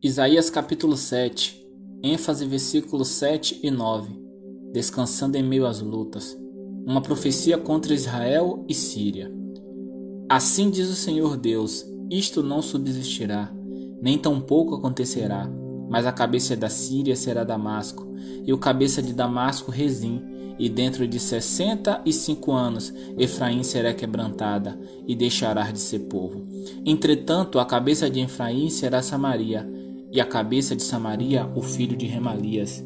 Isaías capítulo 7, ênfase versículos 7 e 9. Descansando em meio às lutas. Uma profecia contra Israel e Síria. Assim diz o Senhor Deus: Isto não subsistirá, nem tampouco acontecerá, mas a cabeça da Síria será Damasco, e o cabeça de Damasco Rezim, e dentro de sessenta e cinco anos Efraim será quebrantada, e deixará de ser povo. Entretanto, a cabeça de Efraim será Samaria, e a cabeça de Samaria o filho de Remalias.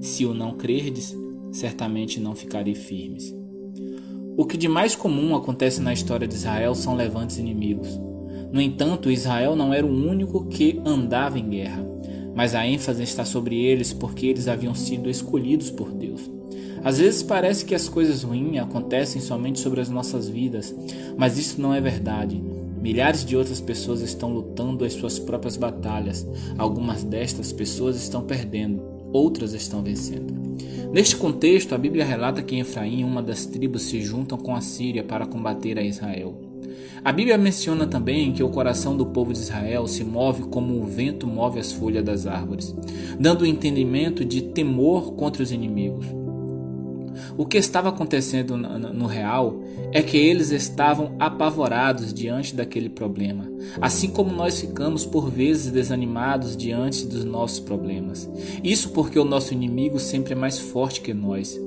Se o não crerdes, certamente não ficarei firmes. O que de mais comum acontece na história de Israel são levantes inimigos. No entanto, Israel não era o único que andava em guerra, mas a ênfase está sobre eles porque eles haviam sido escolhidos por Deus. Às vezes parece que as coisas ruins acontecem somente sobre as nossas vidas, mas isso não é verdade. Milhares de outras pessoas estão lutando as suas próprias batalhas. Algumas destas pessoas estão perdendo, outras estão vencendo. Neste contexto, a Bíblia relata que Efraim e uma das tribos se juntam com a Síria para combater a Israel. A Bíblia menciona também que o coração do povo de Israel se move como o vento move as folhas das árvores, dando o entendimento de temor contra os inimigos. O que estava acontecendo no real é que eles estavam apavorados diante daquele problema, assim como nós ficamos por vezes desanimados diante dos nossos problemas. Isso porque o nosso inimigo sempre é mais forte que nós.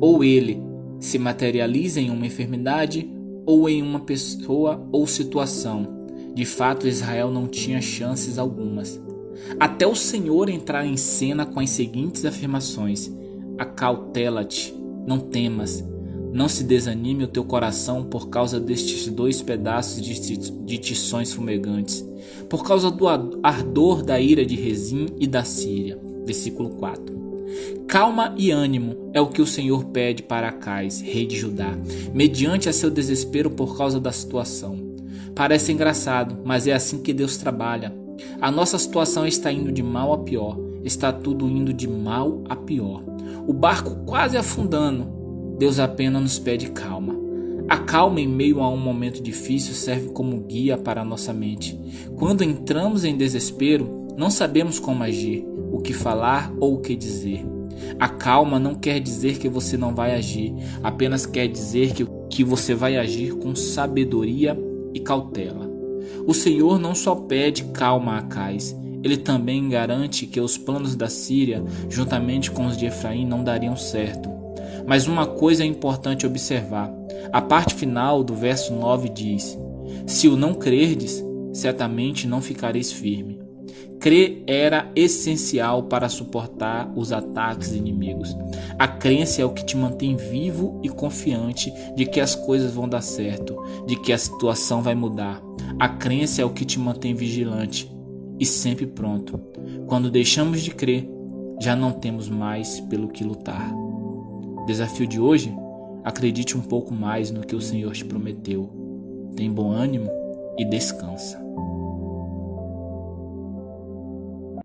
Ou ele se materializa em uma enfermidade, ou em uma pessoa ou situação. De fato, Israel não tinha chances algumas. Até o Senhor entrar em cena com as seguintes afirmações: Acautela-te não temas, não se desanime o teu coração por causa destes dois pedaços de tições fumegantes, por causa do ardor da ira de Rezim e da Síria. Versículo 4. Calma e ânimo é o que o Senhor pede para Acais, rei de Judá, mediante a seu desespero por causa da situação. Parece engraçado, mas é assim que Deus trabalha. A nossa situação está indo de mal a pior, está tudo indo de mal a pior o barco quase afundando, Deus apenas nos pede calma. A calma em meio a um momento difícil serve como guia para a nossa mente. Quando entramos em desespero, não sabemos como agir, o que falar ou o que dizer. A calma não quer dizer que você não vai agir, apenas quer dizer que, que você vai agir com sabedoria e cautela. O Senhor não só pede calma a Cais, ele também garante que os planos da Síria, juntamente com os de Efraim, não dariam certo. Mas uma coisa é importante observar. A parte final do verso 9 diz: Se o não crerdes, certamente não ficareis firme. Crer era essencial para suportar os ataques inimigos. A crença é o que te mantém vivo e confiante de que as coisas vão dar certo, de que a situação vai mudar. A crença é o que te mantém vigilante, e sempre pronto. Quando deixamos de crer, já não temos mais pelo que lutar. Desafio de hoje: acredite um pouco mais no que o Senhor te prometeu. Tem bom ânimo e descansa.